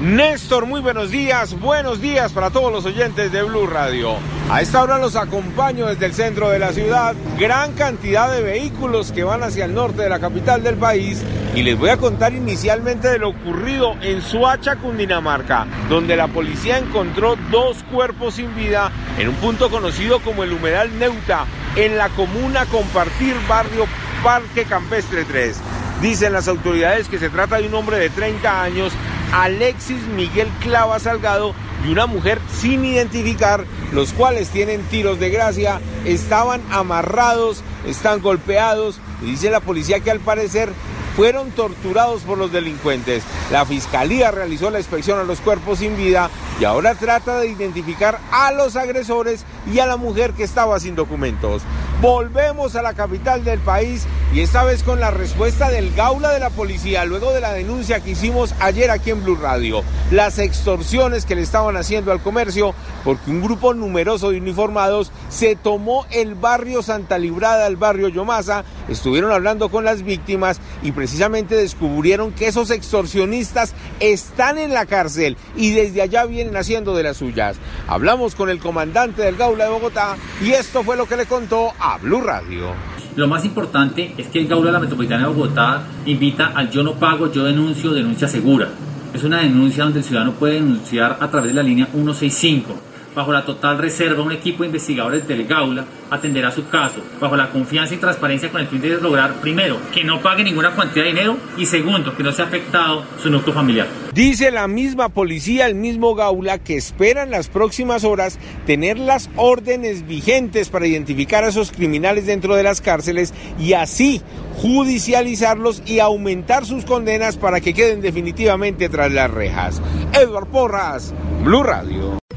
Néstor, muy buenos días. Buenos días para todos los oyentes de Blue Radio. A esta hora los acompaño desde el centro de la ciudad. Gran cantidad de vehículos que van hacia el norte de la capital del país. Y les voy a contar inicialmente de lo ocurrido en Suacha, Cundinamarca, donde la policía encontró dos cuerpos sin vida en un punto conocido como el Humedal Neuta, en la comuna Compartir Barrio Parque Campestre 3. Dicen las autoridades que se trata de un hombre de 30 años, Alexis Miguel Clava Salgado, y una mujer sin identificar, los cuales tienen tiros de gracia, estaban amarrados, están golpeados, y dice la policía que al parecer fueron torturados por los delincuentes. La fiscalía realizó la inspección a los cuerpos sin vida y ahora trata de identificar a los agresores y a la mujer que estaba sin documentos. Volvemos a la capital del país y esta vez con la respuesta del Gaula de la policía luego de la denuncia que hicimos ayer aquí en Blue Radio. Las extorsiones que le estaban haciendo al comercio porque un grupo numeroso de uniformados se tomó el barrio Santa Librada, el barrio Yomasa, estuvieron hablando con las víctimas y precisamente descubrieron que esos extorsionistas están en la cárcel y desde allá vienen haciendo de las suyas. Hablamos con el comandante del Gaula de Bogotá y esto fue lo que le contó a Blue Radio. Lo más importante es que el Gaula de la Metropolitana de Bogotá invita al yo no pago, yo denuncio, denuncia segura. Es una denuncia donde el ciudadano puede denunciar a través de la línea 165. Bajo la total reserva, un equipo de investigadores del Gaula atenderá su caso, bajo la confianza y transparencia con el fin de lograr, primero, que no pague ninguna cantidad de dinero y segundo, que no sea afectado su núcleo familiar. Dice la misma policía, el mismo Gaula, que espera en las próximas horas tener las órdenes vigentes para identificar a esos criminales dentro de las cárceles y así judicializarlos y aumentar sus condenas para que queden definitivamente tras las rejas. Edward Porras, Blue Radio.